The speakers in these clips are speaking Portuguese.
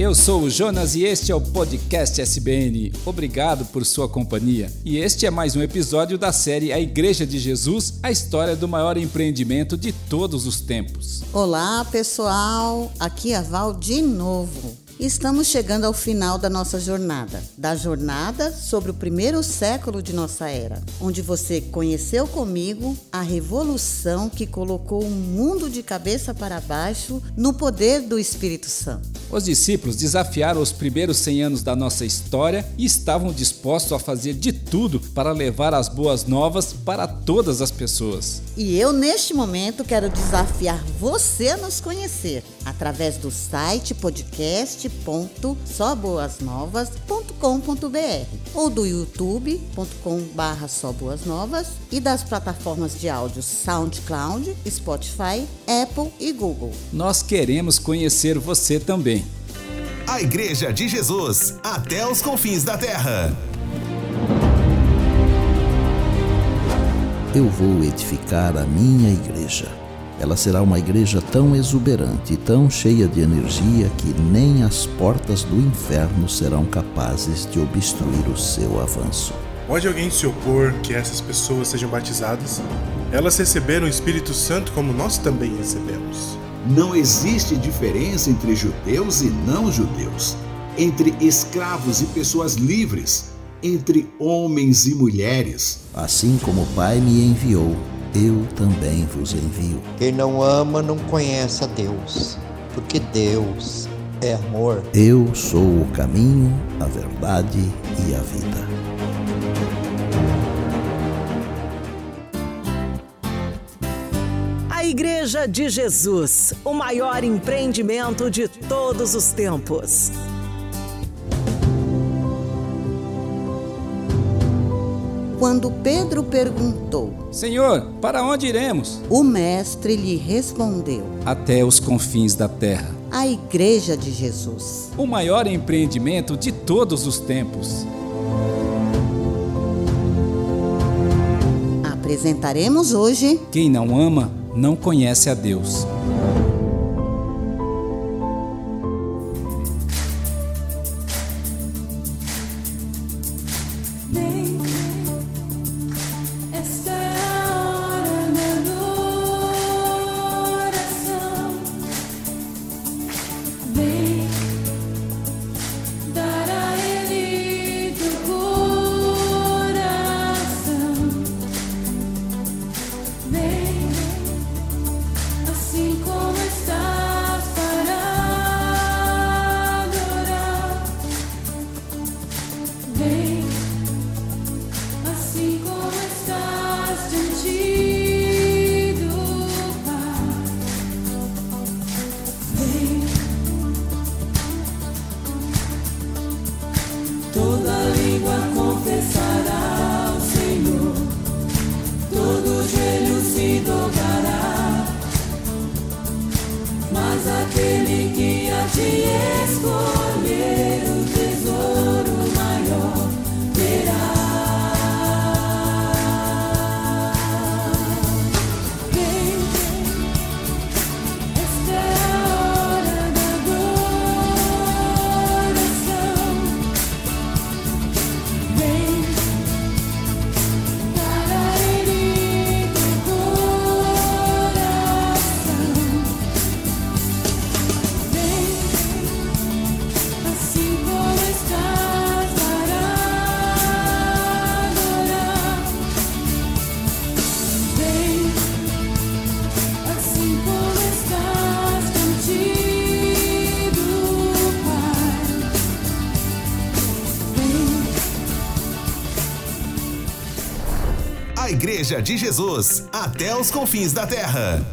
Eu sou o Jonas e este é o podcast SBN. Obrigado por sua companhia. E este é mais um episódio da série A Igreja de Jesus, a história do maior empreendimento de todos os tempos. Olá, pessoal. Aqui é a Val de novo. Estamos chegando ao final da nossa jornada, da jornada sobre o primeiro século de nossa era, onde você conheceu comigo a revolução que colocou o mundo de cabeça para baixo no poder do Espírito Santo. Os discípulos desafiaram os primeiros 100 anos da nossa história e estavam dispostos a fazer de tudo para levar as boas novas para todas as pessoas. E eu, neste momento, quero desafiar você a nos conhecer através do site podcast.soboasnovas.com.br ou do youtube.com.br soboasnovas e das plataformas de áudio SoundCloud, Spotify, Apple e Google. Nós queremos conhecer você também. A Igreja de Jesus, até os confins da terra. Eu vou edificar a minha igreja. Ela será uma igreja tão exuberante e tão cheia de energia que nem as portas do inferno serão capazes de obstruir o seu avanço. Pode alguém se opor que essas pessoas sejam batizadas? Elas receberam o Espírito Santo como nós também recebemos. Não existe diferença entre judeus e não judeus, entre escravos e pessoas livres, entre homens e mulheres. Assim como o Pai me enviou, eu também vos envio. Quem não ama não conhece a Deus, porque Deus é amor. Eu sou o caminho, a verdade e a vida. A Igreja de Jesus, o maior empreendimento de todos os tempos. Quando Pedro perguntou, Senhor, para onde iremos? o mestre lhe respondeu: Até os confins da terra. A Igreja de Jesus. O maior empreendimento de todos os tempos. Apresentaremos hoje Quem não ama, não conhece a Deus. Igreja de Jesus, até os confins da terra.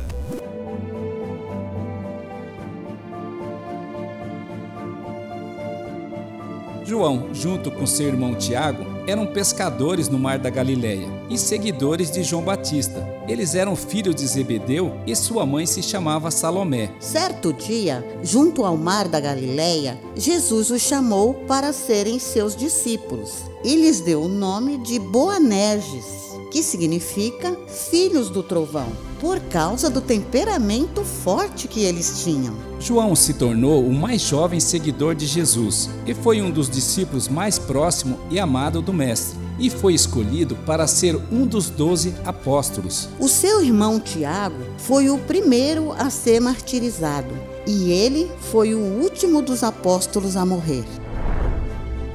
João, junto com seu irmão Tiago, eram pescadores no mar da Galileia e seguidores de João Batista. Eles eram filhos de Zebedeu e sua mãe se chamava Salomé. Certo dia, junto ao mar da Galileia, Jesus os chamou para serem seus discípulos e lhes deu o nome de Boanerges, que significa filhos do trovão, por causa do temperamento forte que eles tinham. João se tornou o mais jovem seguidor de Jesus e foi um dos discípulos mais próximo e amado do Mestre, e foi escolhido para ser um dos doze apóstolos. O seu irmão Tiago foi o primeiro a ser martirizado e ele foi o último dos apóstolos a morrer.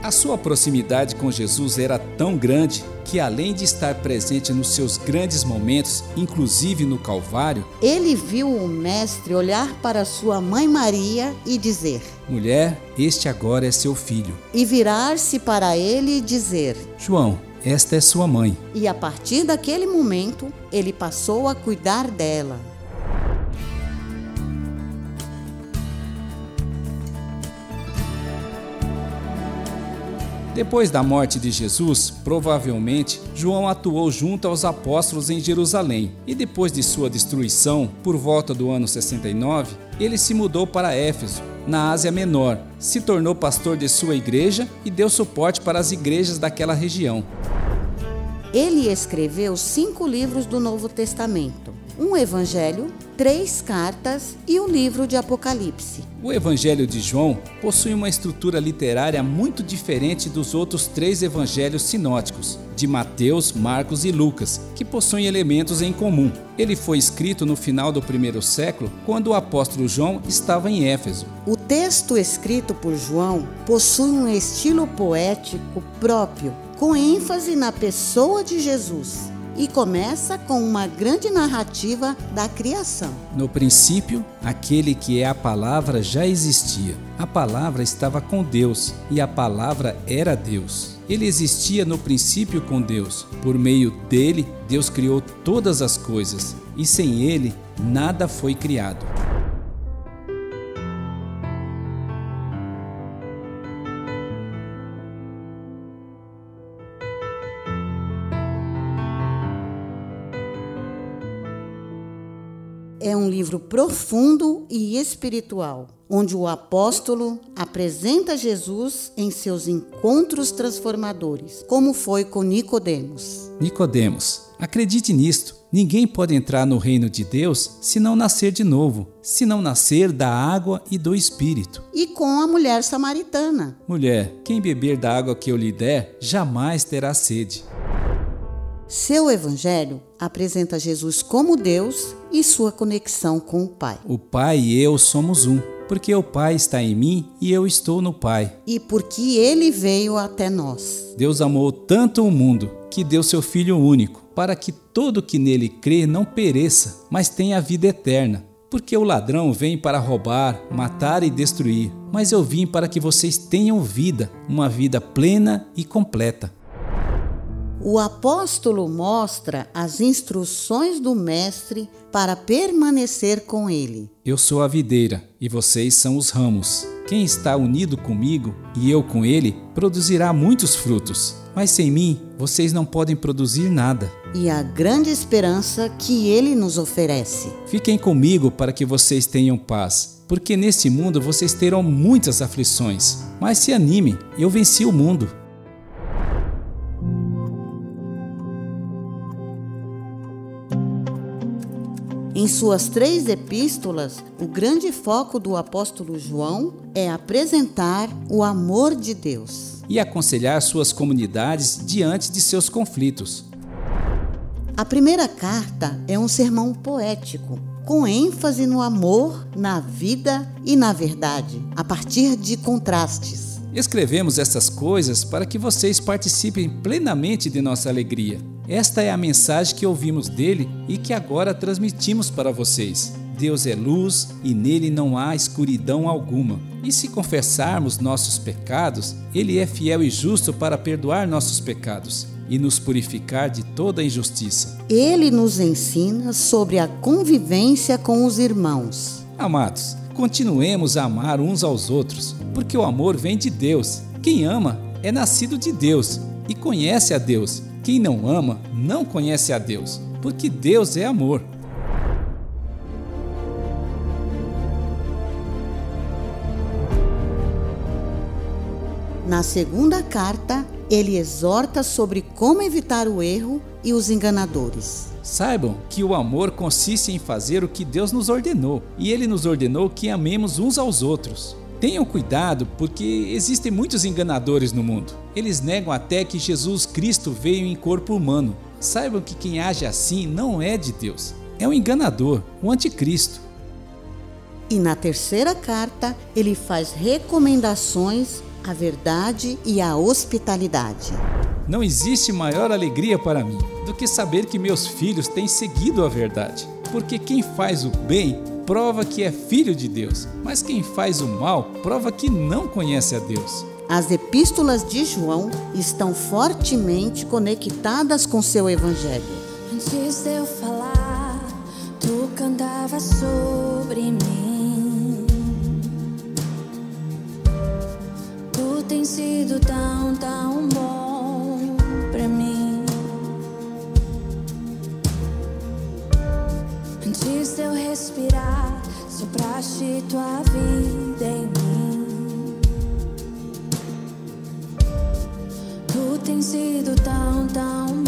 A sua proximidade com Jesus era tão grande que, além de estar presente nos seus grandes momentos, inclusive no Calvário, Ele viu o Mestre olhar para sua mãe Maria e dizer, mulher, este agora é seu filho. e virar-se para ele e dizer. João, esta é sua mãe. E a partir daquele momento, ele passou a cuidar dela. Depois da morte de Jesus, provavelmente João atuou junto aos apóstolos em Jerusalém. E depois de sua destruição, por volta do ano 69, ele se mudou para Éfeso, na Ásia Menor, se tornou pastor de sua igreja e deu suporte para as igrejas daquela região. Ele escreveu cinco livros do Novo Testamento: um Evangelho, três cartas e o livro de Apocalipse. O Evangelho de João possui uma estrutura literária muito diferente dos outros três evangelhos sinóticos, de Mateus, Marcos e Lucas, que possuem elementos em comum. Ele foi escrito no final do primeiro século, quando o apóstolo João estava em Éfeso. O texto escrito por João possui um estilo poético próprio, com ênfase na pessoa de Jesus, e começa com uma grande narrativa da criação. No princípio, aquele que é a palavra já existia. A palavra estava com Deus e a palavra era Deus. Ele existia no princípio com Deus. Por meio dele, Deus criou todas as coisas, e sem ele, nada foi criado. É um livro profundo e espiritual, onde o apóstolo apresenta Jesus em seus encontros transformadores, como foi com Nicodemos. Nicodemos, acredite nisto. Ninguém pode entrar no reino de Deus se não nascer de novo, se não nascer da água e do espírito. E com a mulher samaritana. Mulher, quem beber da água que eu lhe der, jamais terá sede. Seu evangelho apresenta Jesus como Deus e sua conexão com o Pai. O Pai e eu somos um, porque o Pai está em mim e eu estou no Pai. E porque ele veio até nós. Deus amou tanto o mundo que deu seu Filho único, para que todo que nele crê não pereça, mas tenha a vida eterna. Porque o ladrão vem para roubar, matar e destruir, mas eu vim para que vocês tenham vida, uma vida plena e completa. O apóstolo mostra as instruções do Mestre para permanecer com ele. Eu sou a videira e vocês são os ramos. Quem está unido comigo e eu com ele produzirá muitos frutos. Mas sem mim, vocês não podem produzir nada. E a grande esperança que ele nos oferece. Fiquem comigo para que vocês tenham paz, porque neste mundo vocês terão muitas aflições. Mas se animem, eu venci o mundo. Em suas três epístolas, o grande foco do apóstolo João é apresentar o amor de Deus. E aconselhar suas comunidades diante de seus conflitos. A primeira carta é um sermão poético, com ênfase no amor, na vida e na verdade, a partir de contrastes. Escrevemos essas coisas para que vocês participem plenamente de nossa alegria. Esta é a mensagem que ouvimos dele e que agora transmitimos para vocês. Deus é luz e nele não há escuridão alguma. E se confessarmos nossos pecados, ele é fiel e justo para perdoar nossos pecados e nos purificar de toda injustiça. Ele nos ensina sobre a convivência com os irmãos. Amados, continuemos a amar uns aos outros, porque o amor vem de Deus Quem ama é nascido de Deus e conhece a Deus. Quem não ama não conhece a Deus, porque Deus é amor. Na segunda carta, ele exorta sobre como evitar o erro e os enganadores. Saibam que o amor consiste em fazer o que Deus nos ordenou, e Ele nos ordenou que amemos uns aos outros. Tenham cuidado, porque existem muitos enganadores no mundo. Eles negam até que Jesus Cristo veio em corpo humano. Saibam que quem age assim não é de Deus. É um enganador, um anticristo. E na terceira carta, ele faz recomendações à verdade e à hospitalidade. Não existe maior alegria para mim do que saber que meus filhos têm seguido a verdade. Porque quem faz o bem prova que é filho de Deus, mas quem faz o mal prova que não conhece a Deus. As epístolas de João estão fortemente conectadas com seu evangelho. Antes de eu falar, tu cantava sobre mim. Tu tens sido tão, tão bom pra mim. Sopraste tua vida em mim. Tu tens sido tão, tão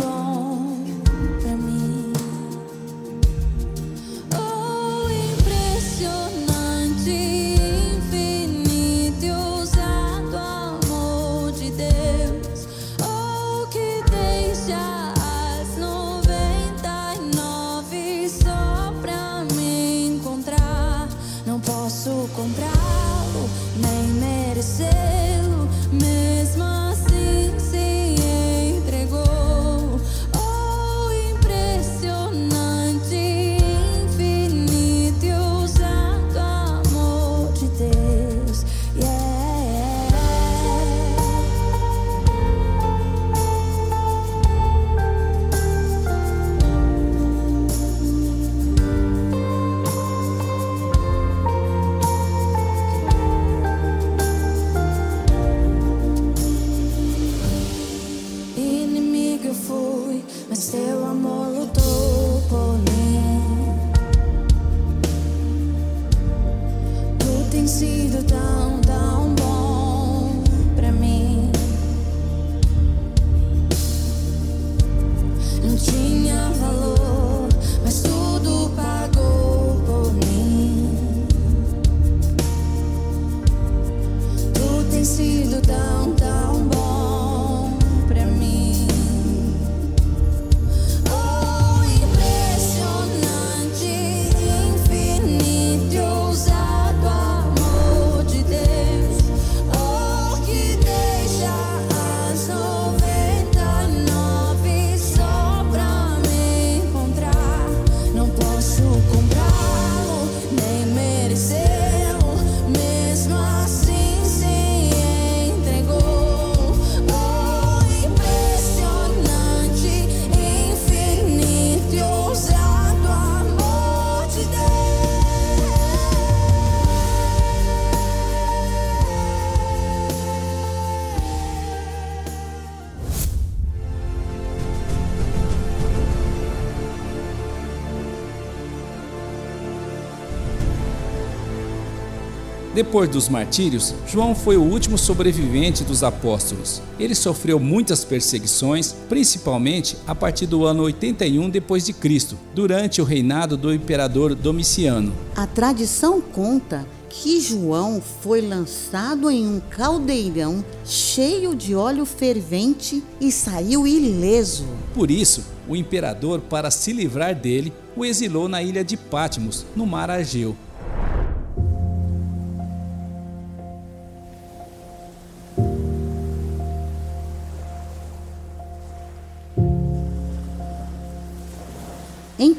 Depois dos martírios, João foi o último sobrevivente dos apóstolos. Ele sofreu muitas perseguições, principalmente a partir do ano 81 depois de Cristo, durante o reinado do imperador Domiciano. A tradição conta que João foi lançado em um caldeirão cheio de óleo fervente e saiu ileso. Por isso, o imperador, para se livrar dele, o exilou na ilha de Patmos, no mar Argeu.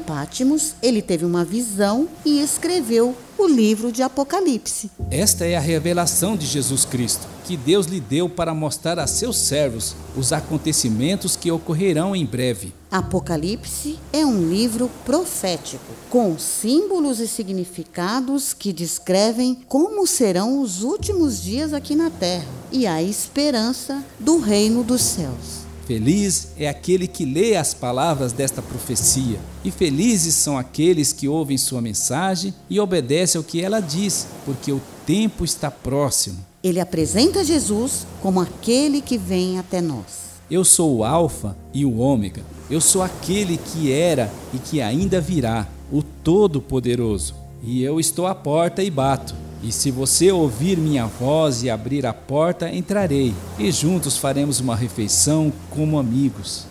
Em Pátimos, ele teve uma visão e escreveu o livro de Apocalipse. Esta é a revelação de Jesus Cristo, que Deus lhe deu para mostrar a seus servos os acontecimentos que ocorrerão em breve. Apocalipse é um livro profético, com símbolos e significados que descrevem como serão os últimos dias aqui na terra e a esperança do reino dos céus. Feliz é aquele que lê as palavras desta profecia, e felizes são aqueles que ouvem sua mensagem e obedecem ao que ela diz, porque o tempo está próximo. Ele apresenta Jesus como aquele que vem até nós. Eu sou o Alfa e o Ômega. Eu sou aquele que era e que ainda virá, o Todo-Poderoso. E eu estou à porta e bato. E se você ouvir minha voz e abrir a porta, entrarei, e juntos faremos uma refeição como amigos.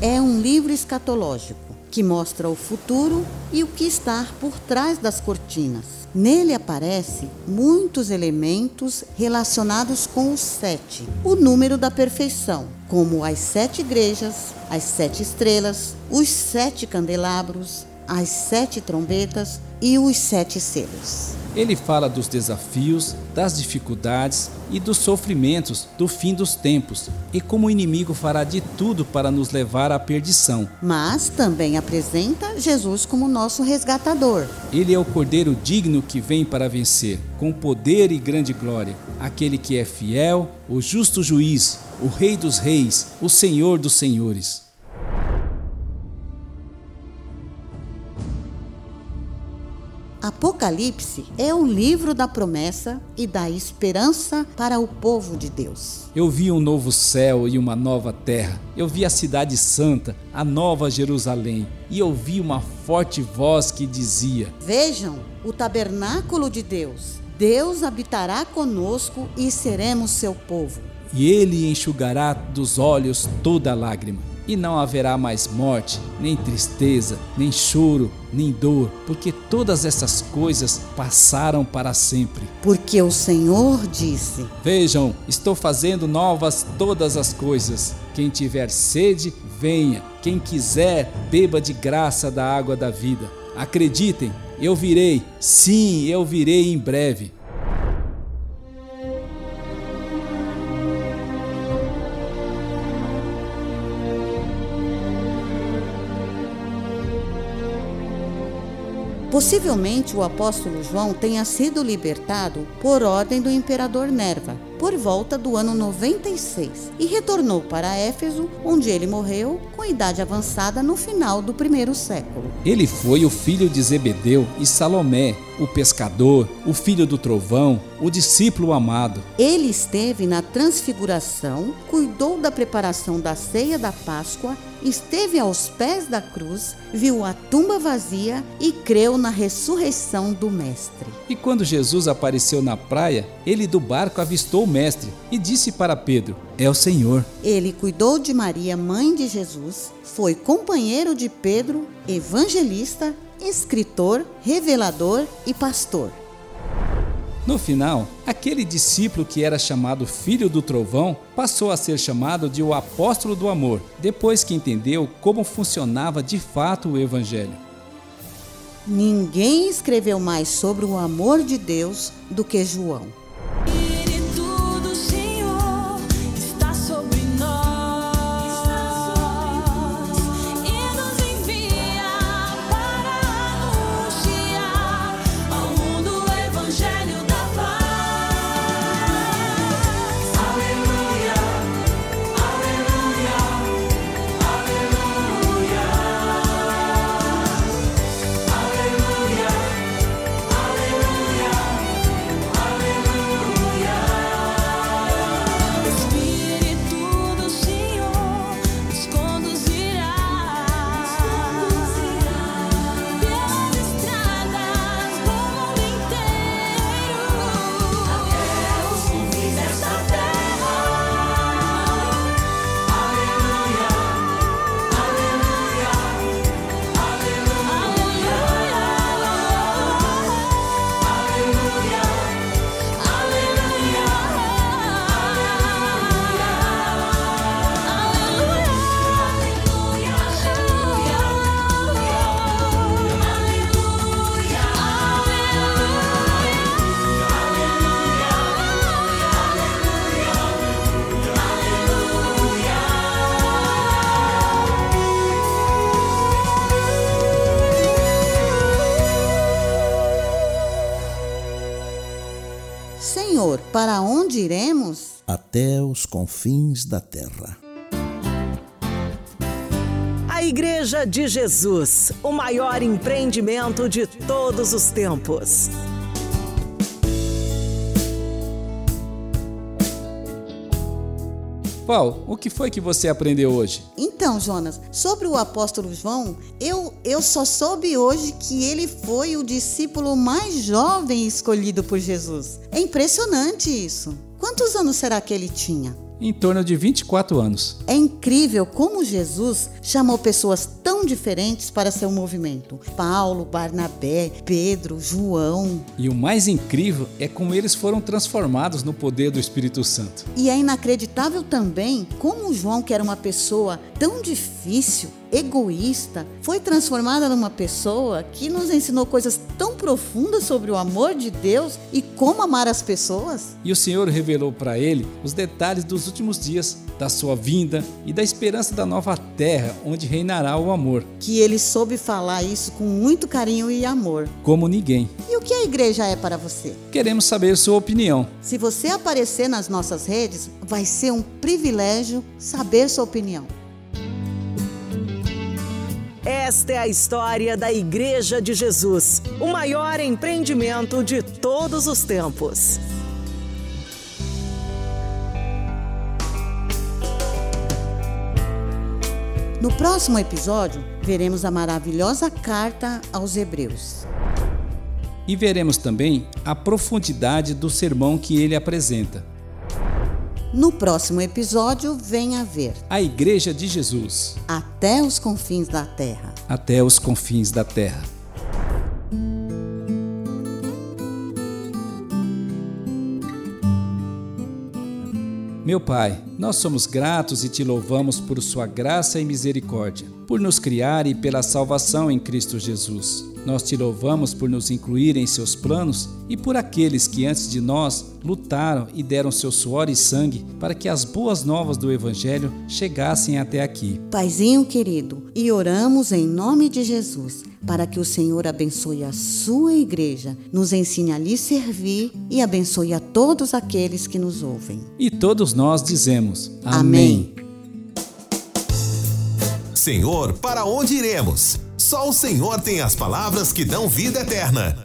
É um livro escatológico que mostra o futuro e o que está por trás das cortinas. Nele aparecem muitos elementos relacionados com o sete, o número da perfeição, como as sete igrejas, as sete estrelas, os sete candelabros, as sete trombetas e os sete selos. Ele fala dos desafios, das dificuldades e dos sofrimentos do fim dos tempos e como o inimigo fará de tudo para nos levar à perdição. Mas também apresenta Jesus como nosso resgatador. Ele é o cordeiro digno que vem para vencer, com poder e grande glória, aquele que é fiel, o justo juiz, o Rei dos Reis, o Senhor dos Senhores. Apocalipse é o livro da promessa e da esperança para o povo de Deus. Eu vi um novo céu e uma nova terra. Eu vi a cidade santa, a nova Jerusalém, e ouvi uma forte voz que dizia: Vejam o tabernáculo de Deus. Deus habitará conosco e seremos seu povo. E ele enxugará dos olhos toda lágrima e não haverá mais morte, nem tristeza, nem choro, nem dor, porque todas essas coisas passaram para sempre. Porque o Senhor disse: Vejam, estou fazendo novas todas as coisas. Quem tiver sede, venha. Quem quiser, beba de graça da água da vida. Acreditem, eu virei. Sim, eu virei em breve. Possivelmente o apóstolo João tenha sido libertado por ordem do imperador Nerva, por volta do ano 96, e retornou para Éfeso, onde ele morreu com idade avançada no final do primeiro século. Ele foi o filho de Zebedeu e Salomé, o pescador, o filho do trovão, o discípulo amado. Ele esteve na transfiguração, cuidou da preparação da ceia da Páscoa, esteve aos pés da cruz, viu a tumba vazia e creu na ressurreição do Mestre. E quando Jesus apareceu na praia, ele do barco avistou o Mestre e disse para Pedro: É o Senhor. Ele cuidou de Maria, mãe de Jesus, foi companheiro de Pedro, evangelista, escritor, revelador e pastor. No final, aquele discípulo que era chamado filho do trovão passou a ser chamado de o apóstolo do amor, depois que entendeu como funcionava de fato o evangelho. Ninguém escreveu mais sobre o amor de Deus do que João. Confins da terra. A Igreja de Jesus, o maior empreendimento de todos os tempos. Val, o que foi que você aprendeu hoje? Então, Jonas, sobre o apóstolo João, eu, eu só soube hoje que ele foi o discípulo mais jovem escolhido por Jesus. É impressionante isso. Quantos anos será que ele tinha? Em torno de 24 anos. É incrível como Jesus chamou pessoas tão diferentes para seu movimento: Paulo, Barnabé, Pedro, João. E o mais incrível é como eles foram transformados no poder do Espírito Santo. E é inacreditável também como João, que era uma pessoa tão difícil, egoísta, foi transformada numa pessoa que nos ensinou coisas tão profundas sobre o amor de Deus e como amar as pessoas. E o Senhor revelou para ele os detalhes dos últimos dias, da sua vinda e da esperança da nova terra onde reinará o amor. Que ele soube falar isso com muito carinho e amor. Como ninguém. E o que a igreja é para você? Queremos saber sua opinião. Se você aparecer nas nossas redes, vai ser um privilégio saber sua opinião. Esta é a história da Igreja de Jesus, o maior empreendimento de todos os tempos. No próximo episódio, veremos a maravilhosa carta aos Hebreus. E veremos também a profundidade do sermão que ele apresenta. No próximo episódio, venha ver A Igreja de Jesus até os confins da terra. até os confins da terra. Meu Pai, nós somos gratos e te louvamos por Sua graça e misericórdia, por nos criar e pela salvação em Cristo Jesus. Nós te louvamos por nos incluir em seus planos e por aqueles que antes de nós lutaram e deram seu suor e sangue para que as boas novas do Evangelho chegassem até aqui. Paizinho querido, e oramos em nome de Jesus para que o Senhor abençoe a sua igreja, nos ensine a lhe servir e abençoe a todos aqueles que nos ouvem. E todos nós dizemos: Amém. Senhor, para onde iremos? Só o Senhor tem as palavras que dão vida eterna.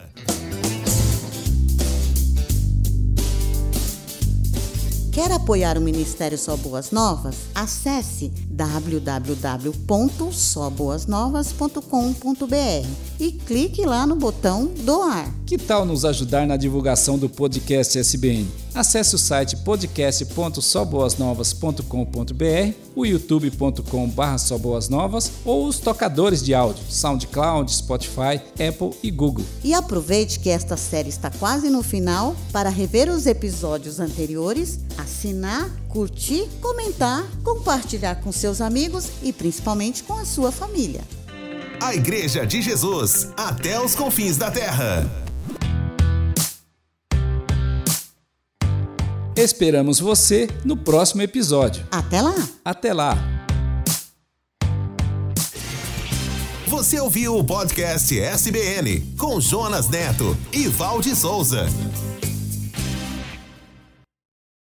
Quer apoiar o Ministério Só Boas Novas? Acesse www.soboasnovas.com.br e clique lá no botão doar. Que tal nos ajudar na divulgação do podcast SBN? Acesse o site podcast.soboasnovas.com.br, o youtube.com.br soboasnovas ou os tocadores de áudio SoundCloud, Spotify, Apple e Google. E aproveite que esta série está quase no final para rever os episódios anteriores, assinar, curtir, comentar, compartilhar com seus amigos e principalmente com a sua família. A Igreja de Jesus, até os confins da terra. Esperamos você no próximo episódio. Até lá! Até lá! Você ouviu o podcast SBN com Jonas Neto e Valde Souza.